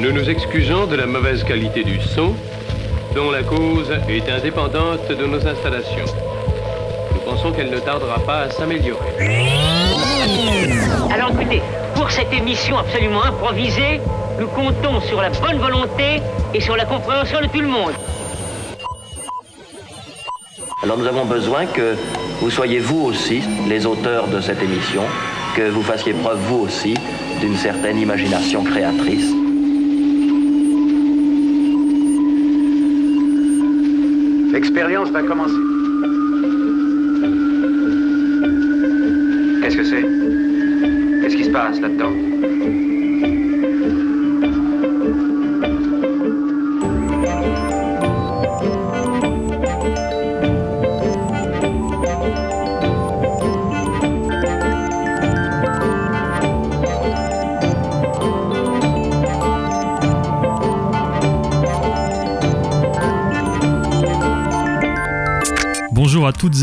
Nous nous excusons de la mauvaise qualité du son, dont la cause est indépendante de nos installations. Nous pensons qu'elle ne tardera pas à s'améliorer. Alors écoutez, pour cette émission absolument improvisée, nous comptons sur la bonne volonté et sur la compréhension de tout le monde. Alors nous avons besoin que vous soyez vous aussi les auteurs de cette émission, que vous fassiez preuve vous aussi d'une certaine imagination créatrice. L'expérience va commencer. Qu'est-ce que c'est? Qu'est-ce qui se passe là-dedans?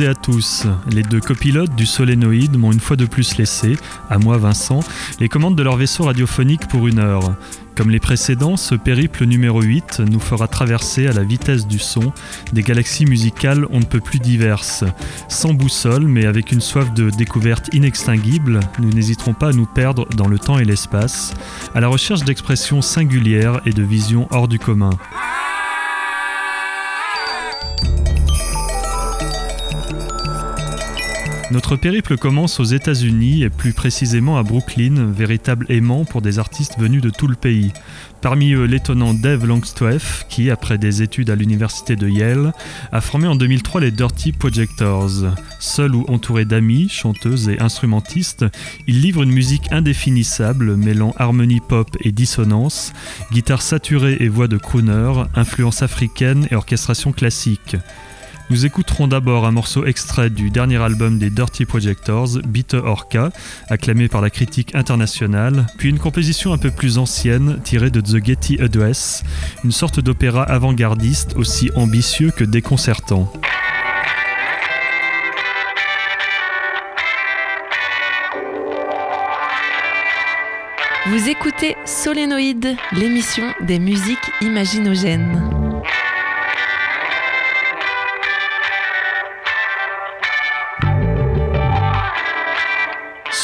À tous. Les deux copilotes du solénoïde m'ont une fois de plus laissé, à moi Vincent, les commandes de leur vaisseau radiophonique pour une heure. Comme les précédents, ce périple numéro 8 nous fera traverser à la vitesse du son des galaxies musicales on ne peut plus diverses. Sans boussole, mais avec une soif de découverte inextinguible, nous n'hésiterons pas à nous perdre dans le temps et l'espace, à la recherche d'expressions singulières et de visions hors du commun. Notre périple commence aux États-Unis et plus précisément à Brooklyn, véritable aimant pour des artistes venus de tout le pays. Parmi eux, l'étonnant Dave Longstreth, qui, après des études à l'université de Yale, a formé en 2003 les Dirty Projectors. Seul ou entouré d'amis, chanteuses et instrumentistes, il livre une musique indéfinissable mêlant harmonie pop et dissonance, guitare saturée et voix de crooner, influence africaine et orchestration classique. Nous écouterons d'abord un morceau extrait du dernier album des Dirty Projectors, Bitter Orca, acclamé par la critique internationale, puis une composition un peu plus ancienne tirée de The Getty Address, une sorte d'opéra avant-gardiste aussi ambitieux que déconcertant. Vous écoutez Solénoïde, l'émission des musiques imaginogènes.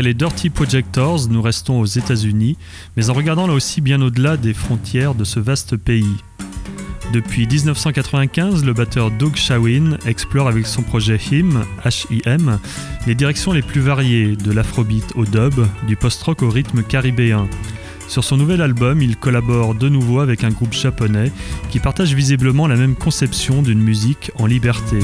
Après les Dirty Projectors, nous restons aux États-Unis, mais en regardant là aussi bien au-delà des frontières de ce vaste pays. Depuis 1995, le batteur Doug Shawin explore avec son projet HIM, H-I-M, les directions les plus variées, de l'afrobeat au dub, du post-rock au rythme caribéen. Sur son nouvel album, il collabore de nouveau avec un groupe japonais qui partage visiblement la même conception d'une musique en liberté.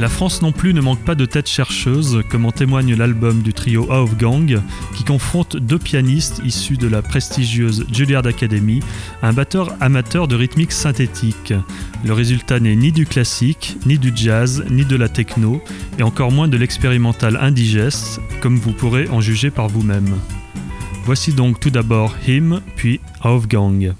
La France non plus ne manque pas de têtes chercheuses, comme en témoigne l'album du trio of Gang, qui confronte deux pianistes issus de la prestigieuse Juilliard Academy, un batteur amateur de rythmique synthétique. Le résultat n'est ni du classique, ni du jazz, ni de la techno, et encore moins de l'expérimental indigeste, comme vous pourrez en juger par vous-même. Voici donc tout d'abord Him, puis of Gang.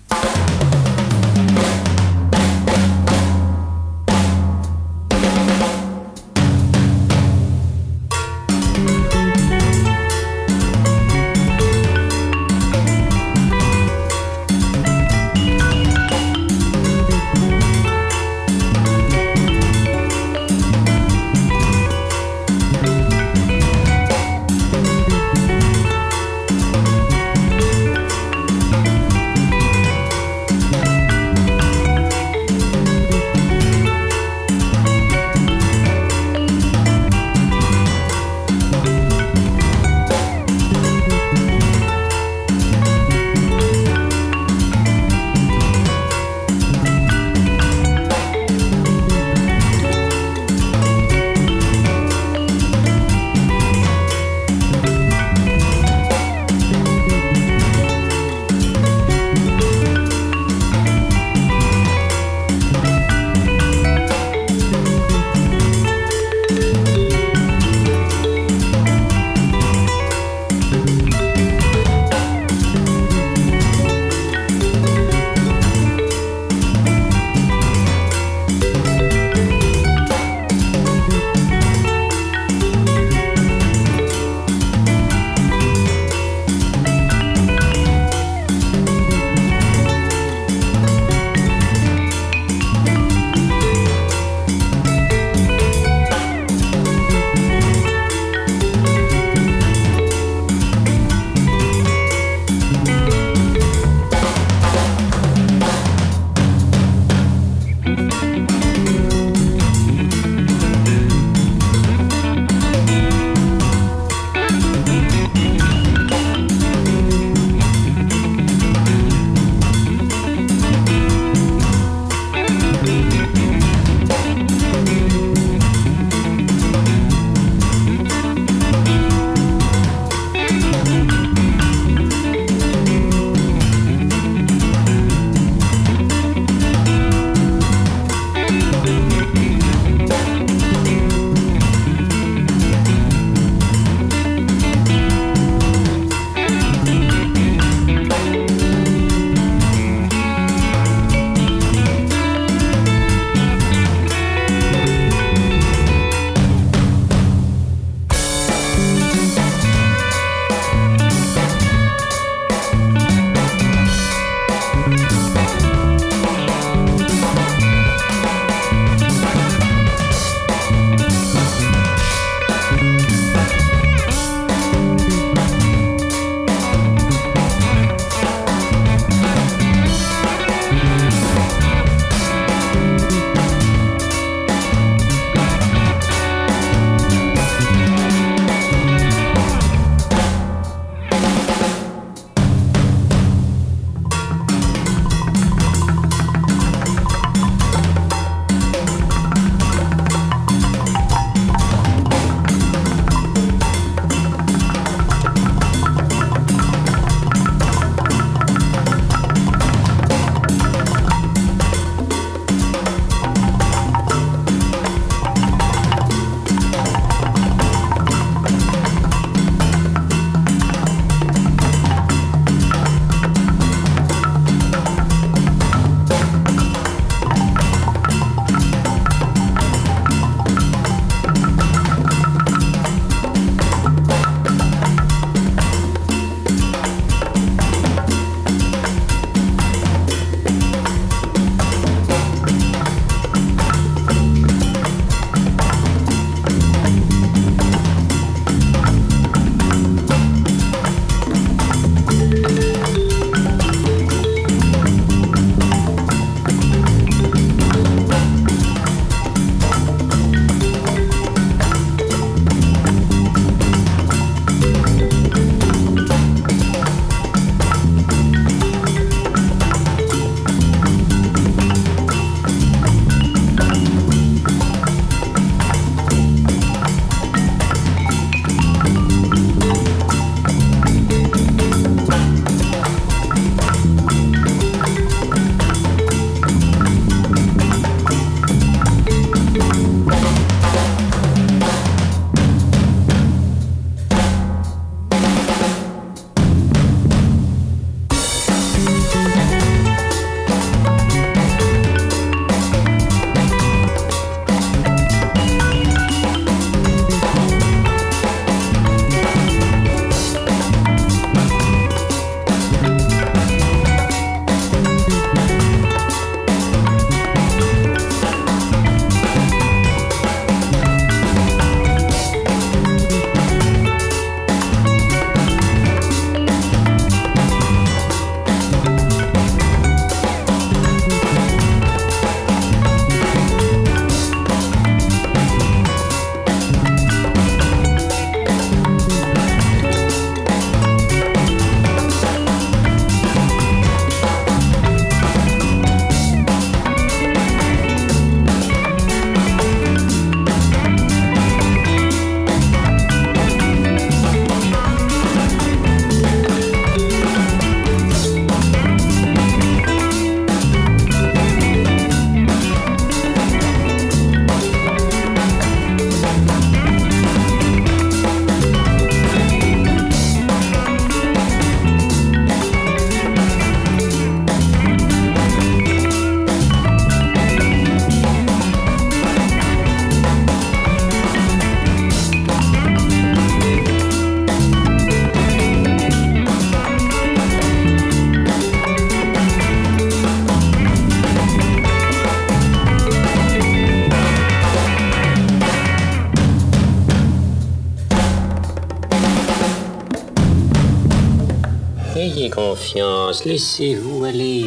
Confiance, laissez-vous aller.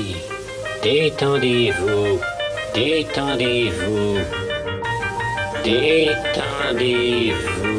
Détendez-vous, détendez-vous, détendez-vous.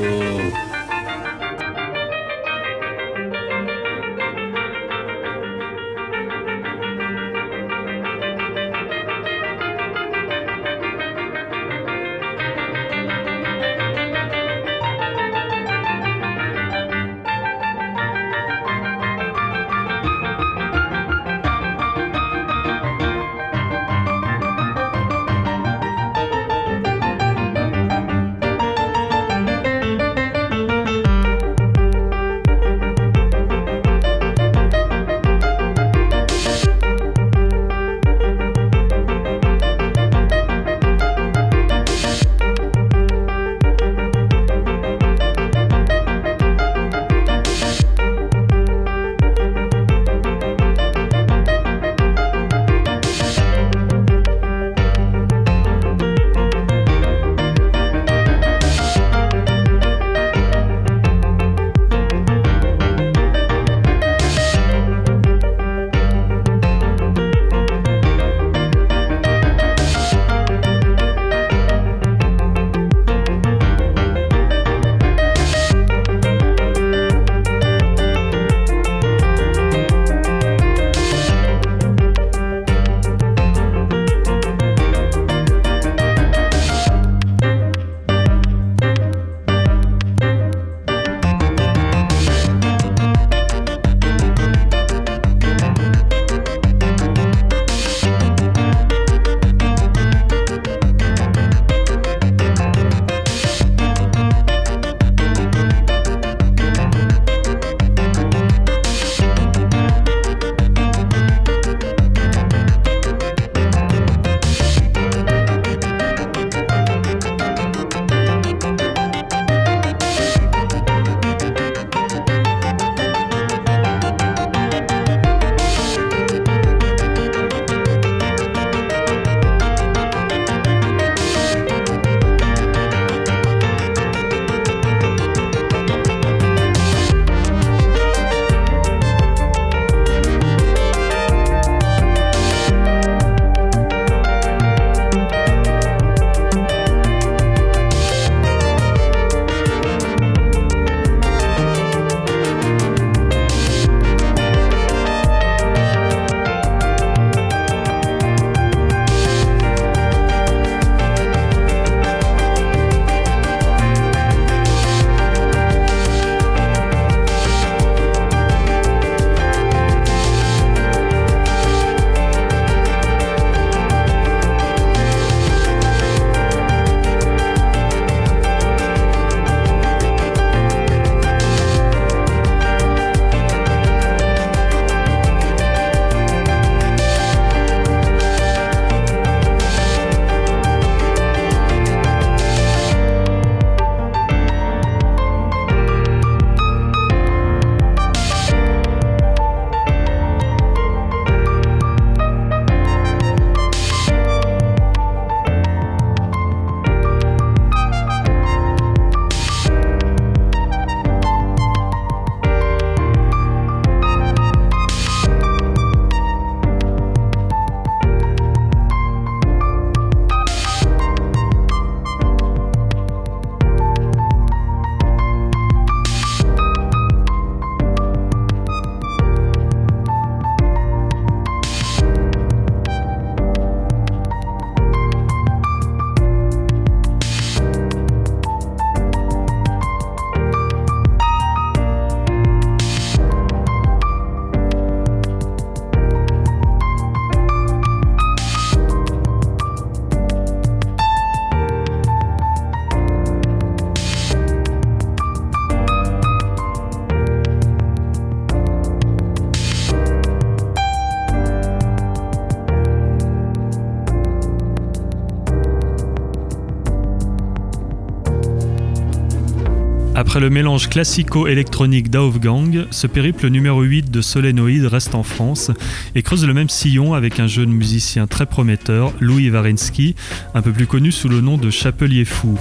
Après le mélange classico-électronique d'Aufgang, ce périple numéro 8 de Solénoïde reste en France et creuse le même sillon avec un jeune musicien très prometteur, Louis Varensky, un peu plus connu sous le nom de Chapelier Fou.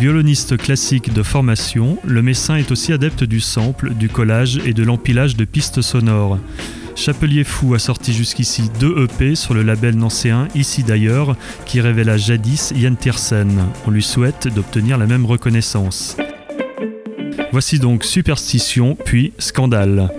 Violoniste classique de formation, le Messin est aussi adepte du sample, du collage et de l'empilage de pistes sonores. Chapelier Fou a sorti jusqu'ici deux EP sur le label nancéen Ici d'ailleurs, qui révéla jadis Yann Tiersen. On lui souhaite d'obtenir la même reconnaissance. Voici donc Superstition, puis Scandale.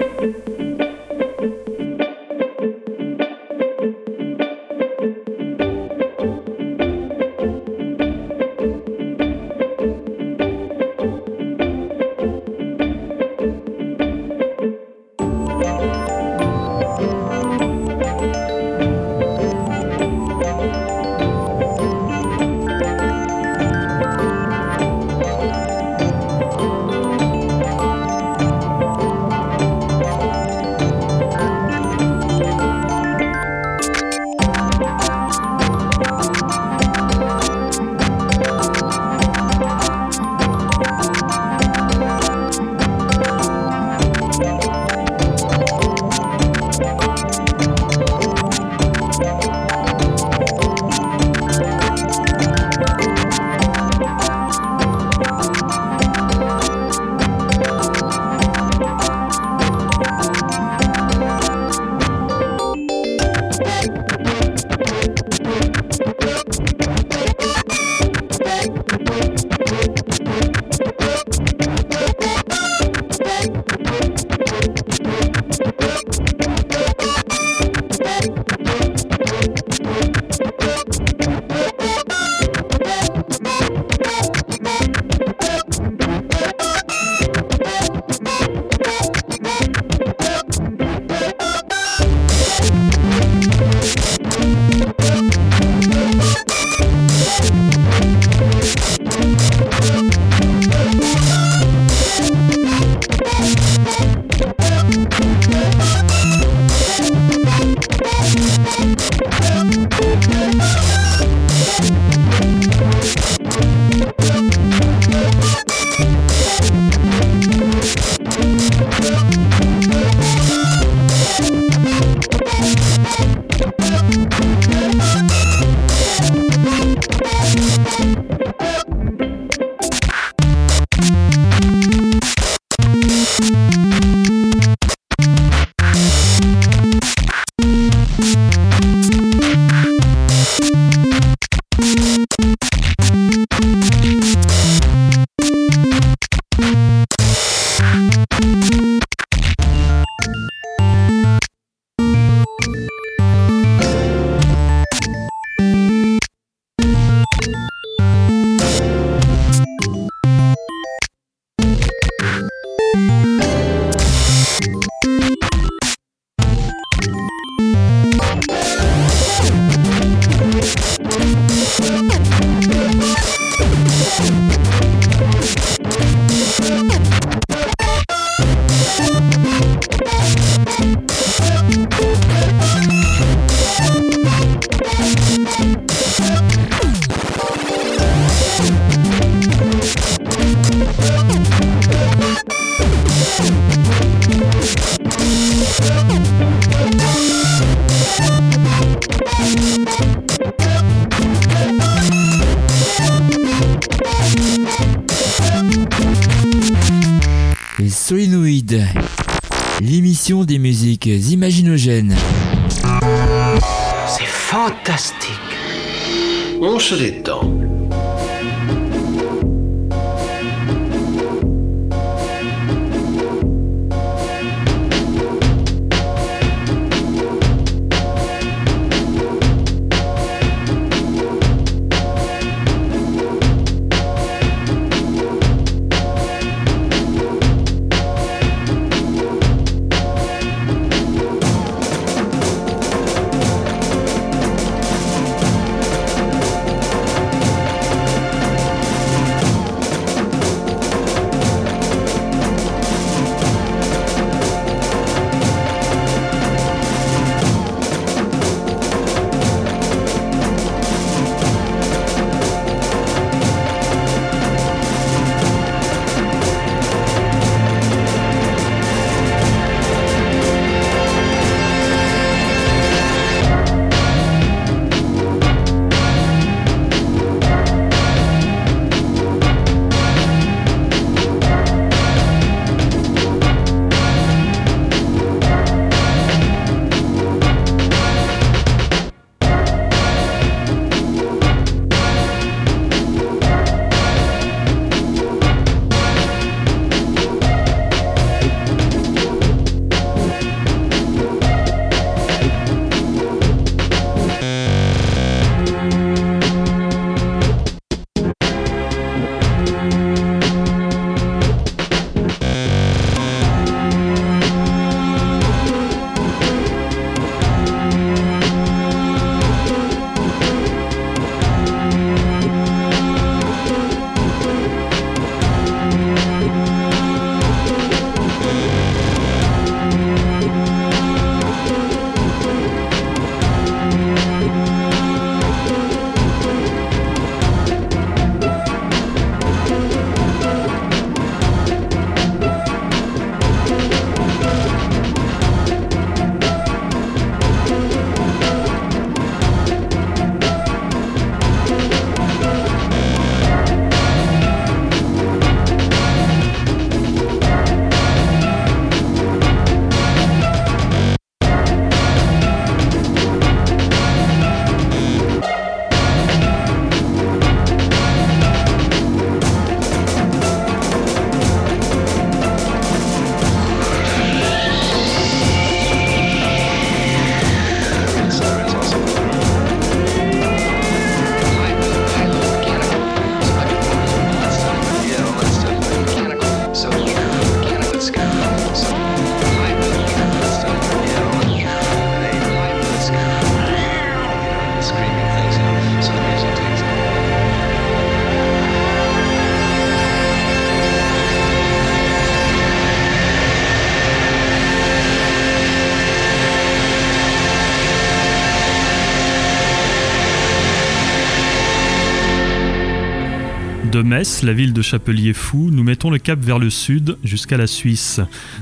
De Metz, la ville de Chapelier-Fou, nous mettons le cap vers le sud jusqu'à la Suisse.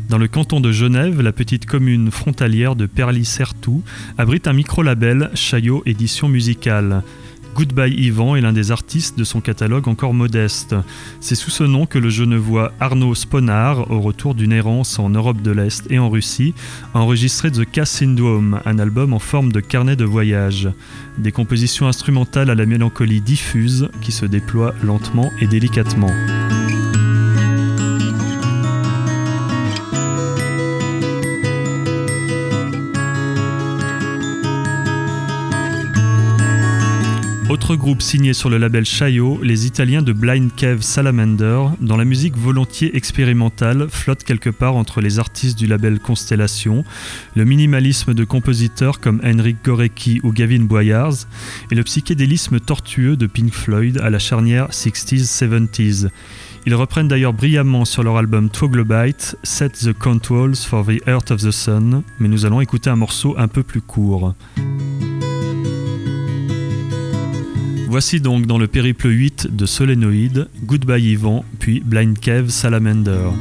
Dans le canton de Genève, la petite commune frontalière de Perly-Sertoux abrite un micro-label Chaillot Édition Musicale. Goodbye Yvan est l'un des artistes de son catalogue encore modeste. C'est sous ce nom que le genevois Arnaud Sponard, au retour d'une errance en Europe de l'Est et en Russie, a enregistré The Cass Syndrome, un album en forme de carnet de voyage. Des compositions instrumentales à la mélancolie diffuse qui se déploient lentement et délicatement. Autre groupe signé sur le label Chaillot, les Italiens de Blind Cave Salamander, dont la musique volontiers expérimentale flotte quelque part entre les artistes du label Constellation, le minimalisme de compositeurs comme Henrik Gorecki ou Gavin Boyars, et le psychédélisme tortueux de Pink Floyd à la charnière 60s-70s. Ils reprennent d'ailleurs brillamment sur leur album Troglodyte Set the Controls for the Earth of the Sun, mais nous allons écouter un morceau un peu plus court. Voici donc dans le périple 8 de Solénoïde, Goodbye Yvan, puis Blind Cave Salamander.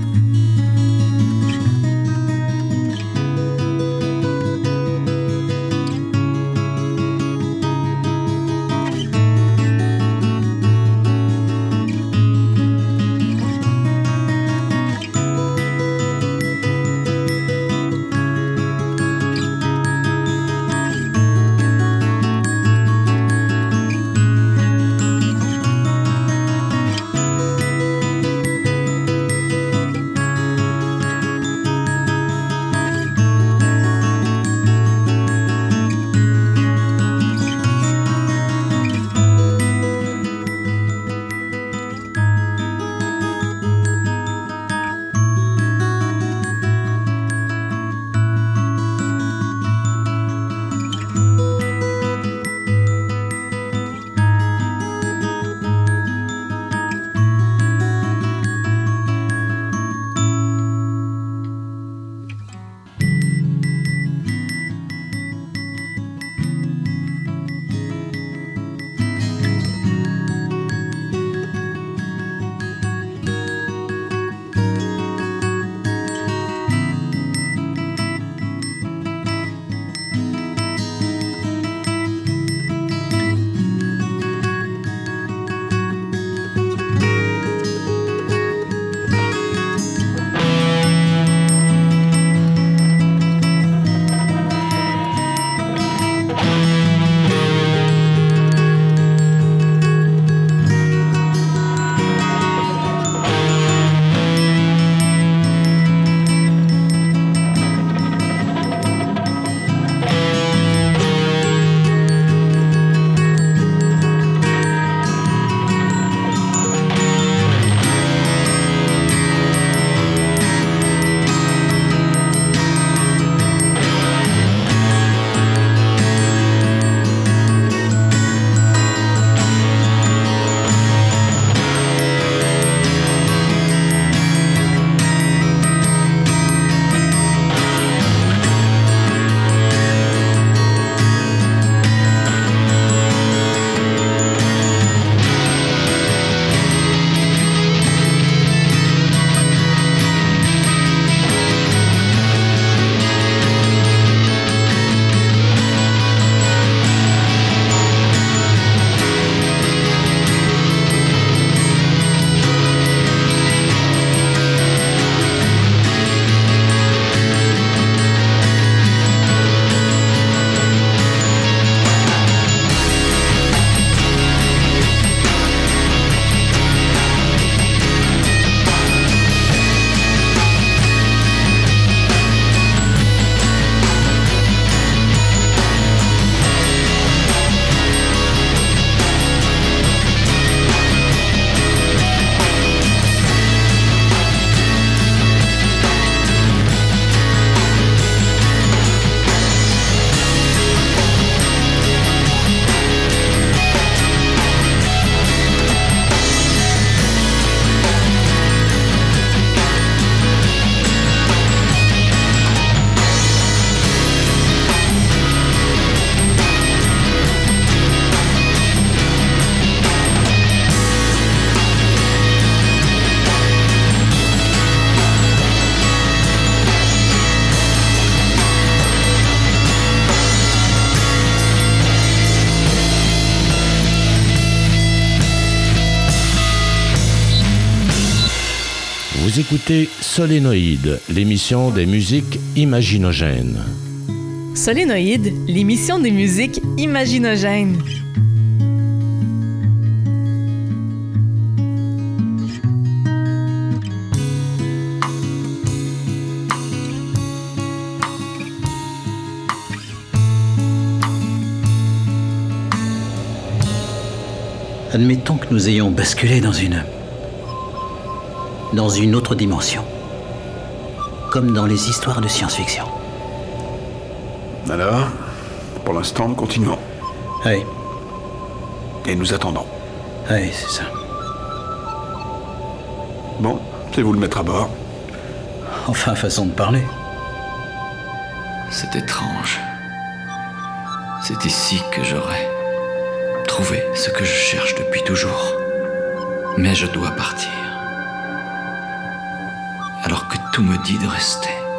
Solénoïde, l'émission des musiques imaginogènes. Solénoïde, l'émission des musiques imaginogènes. Admettons que nous ayons basculé dans une. dans une autre dimension. Comme dans les histoires de science-fiction. Alors, pour l'instant, nous continuons. Oui. Et nous attendons. Oui, c'est ça. Bon, c'est vous le mettre à bord. Enfin, façon de parler. C'est étrange. C'est ici que j'aurais trouvé ce que je cherche depuis toujours. Mais je dois partir. Tout me dit de rester.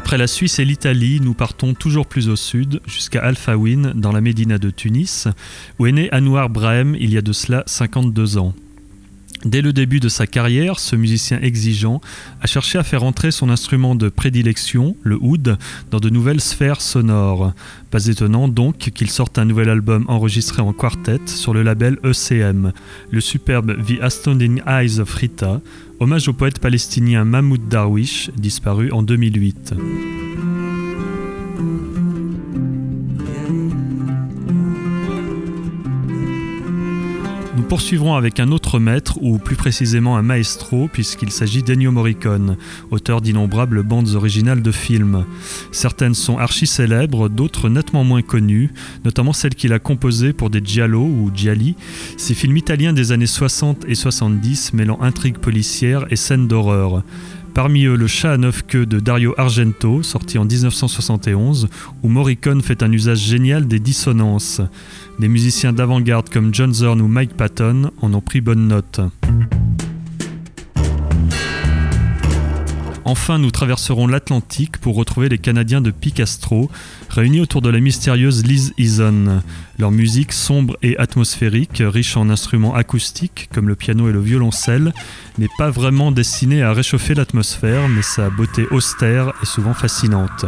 Après la Suisse et l'Italie, nous partons toujours plus au sud, jusqu'à Alfawin, dans la Médina de Tunis, où est né Anouar Brahim il y a de cela 52 ans. Dès le début de sa carrière, ce musicien exigeant a cherché à faire entrer son instrument de prédilection, le oud, dans de nouvelles sphères sonores. Pas étonnant donc qu'il sorte un nouvel album enregistré en quartet sur le label ECM, le superbe The Astounding Eyes of Rita, hommage au poète palestinien Mahmoud Darwish, disparu en 2008. Poursuivrons avec un autre maître, ou plus précisément un maestro, puisqu'il s'agit d'Ennio Morricone, auteur d'innombrables bandes originales de films. Certaines sont archi célèbres, d'autres nettement moins connues, notamment celles qu'il a composées pour des giallo ou gialli, ces films italiens des années 60 et 70 mêlant intrigues policières et scènes d'horreur. Parmi eux, Le chat à neuf queues de Dario Argento, sorti en 1971, où Morricone fait un usage génial des dissonances. Des musiciens d'avant-garde comme John Zorn ou Mike Patton en ont pris bonne note. Enfin, nous traverserons l'Atlantique pour retrouver les Canadiens de Picastro, réunis autour de la mystérieuse Liz Eason. Leur musique sombre et atmosphérique, riche en instruments acoustiques comme le piano et le violoncelle, n'est pas vraiment destinée à réchauffer l'atmosphère, mais sa beauté austère est souvent fascinante.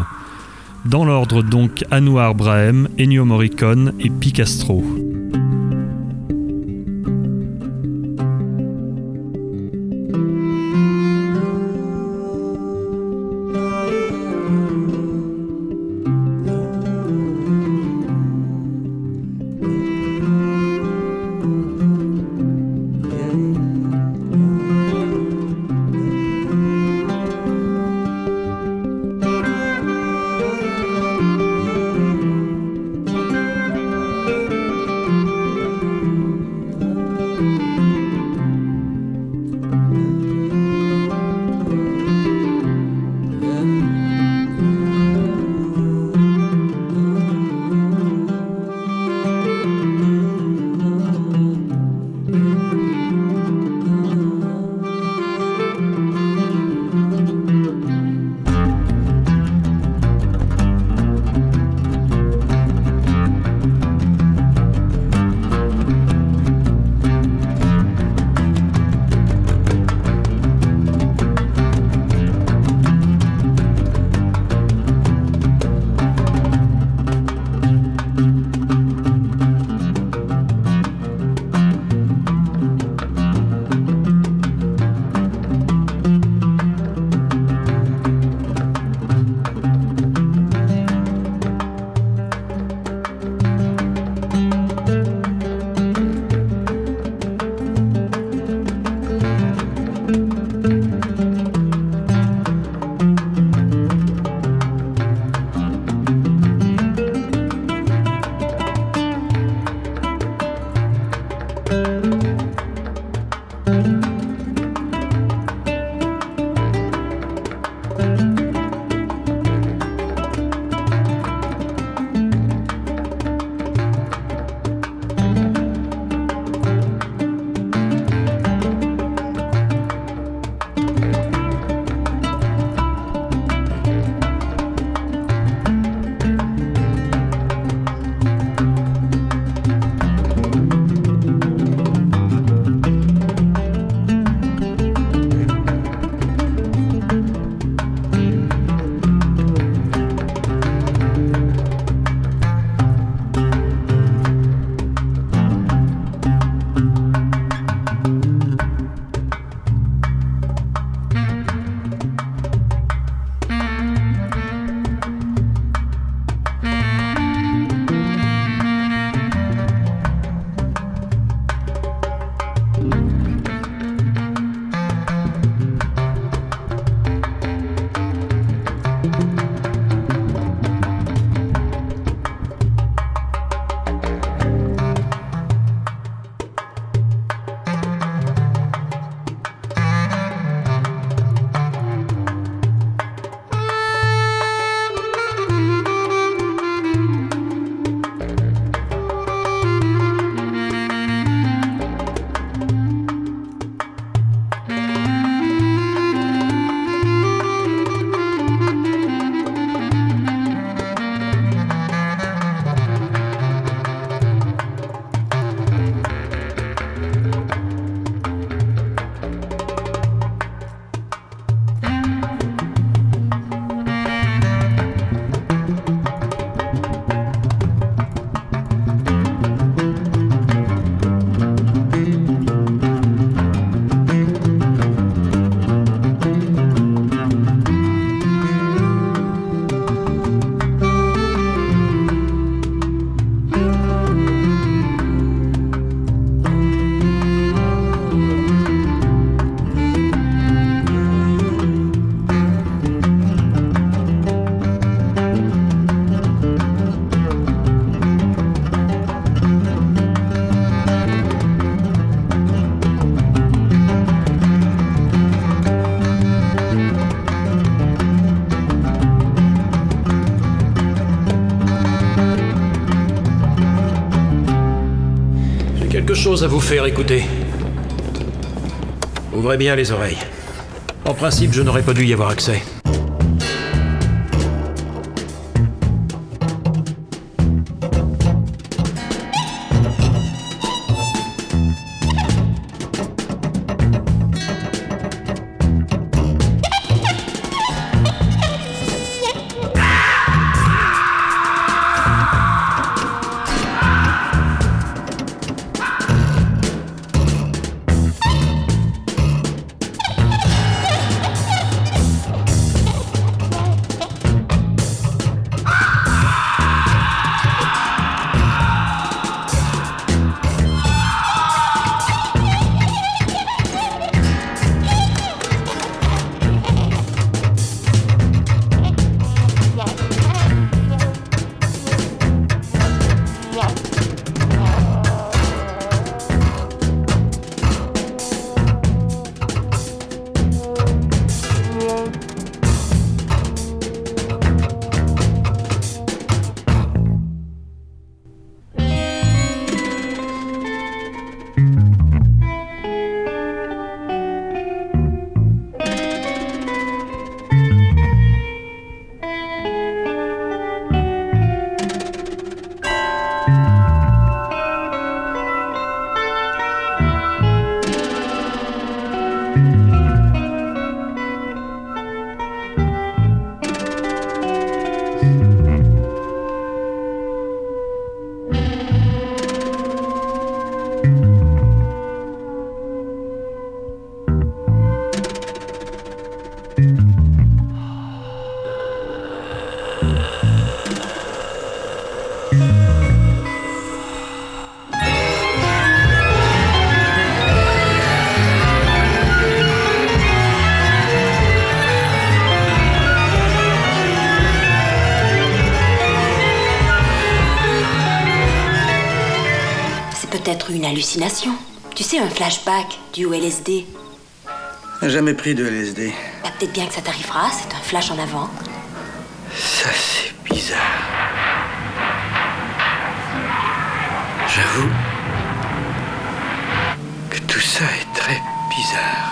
Dans l'ordre donc Anouar Brahem, Ennio Morricone et Picastro. À vous faire écouter. Ouvrez bien les oreilles. En principe, je n'aurais pas dû y avoir accès. Hallucination. Tu sais, un flashback du LSD. Jamais pris de LSD. Bah, peut-être bien que ça t'arrivera, c'est un flash en avant. Ça, c'est bizarre. J'avoue que tout ça est très bizarre.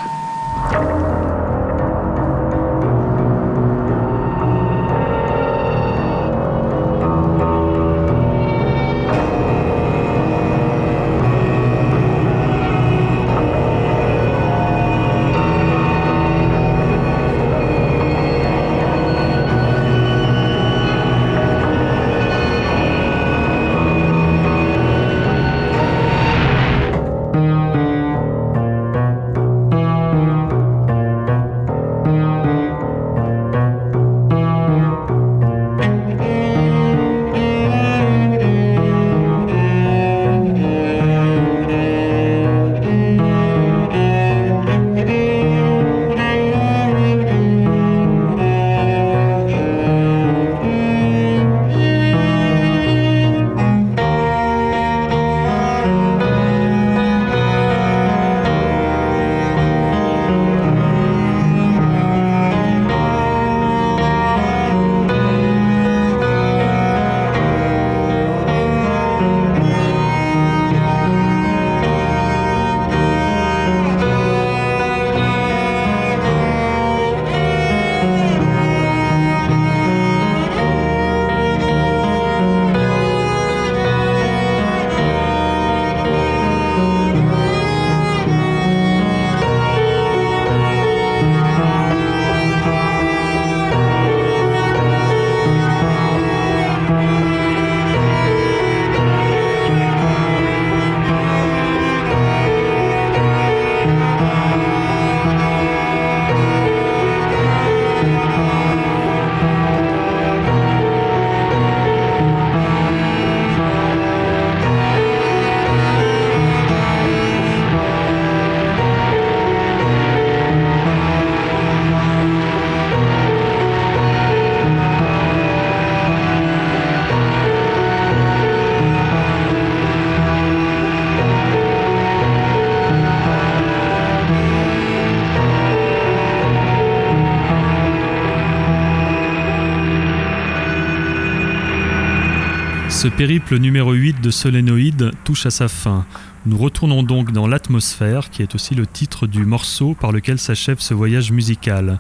Périple numéro 8 de Solénoïde touche à sa fin. Nous retournons donc dans l'atmosphère, qui est aussi le titre du morceau par lequel s'achève ce voyage musical.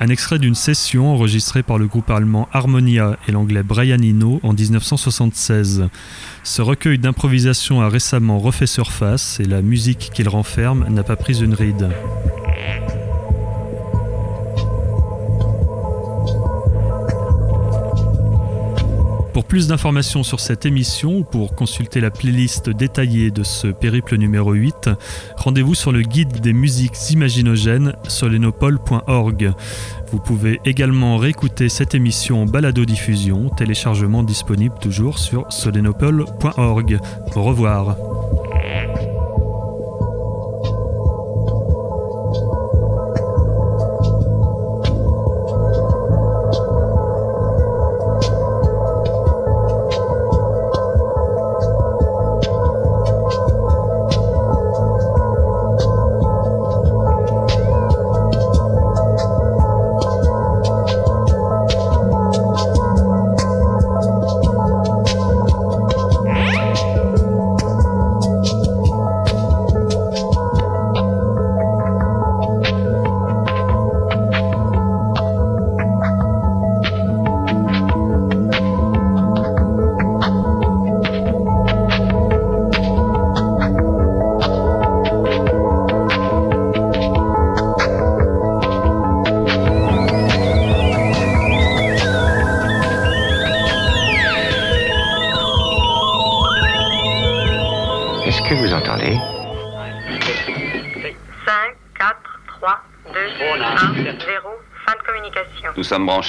Un extrait d'une session enregistrée par le groupe allemand Harmonia et l'anglais Brian Eno en 1976. Ce recueil d'improvisation a récemment refait surface et la musique qu'il renferme n'a pas pris une ride. Plus d'informations sur cette émission ou pour consulter la playlist détaillée de ce périple numéro 8, rendez-vous sur le guide des musiques imaginogènes solenopole.org. Vous pouvez également réécouter cette émission en balado-diffusion, téléchargement disponible toujours sur solenopole.org. Au revoir.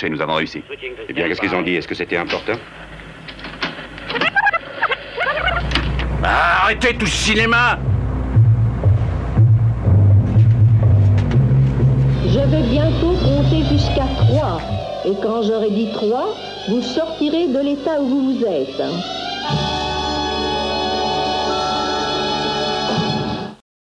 Nous avons réussi. Eh bien, qu'est-ce qu'ils ont dit? Est-ce que c'était important? Ah, Arrêtez tout ce cinéma Je vais bientôt compter jusqu'à 3. Et quand j'aurai dit 3, vous sortirez de l'état où vous vous êtes.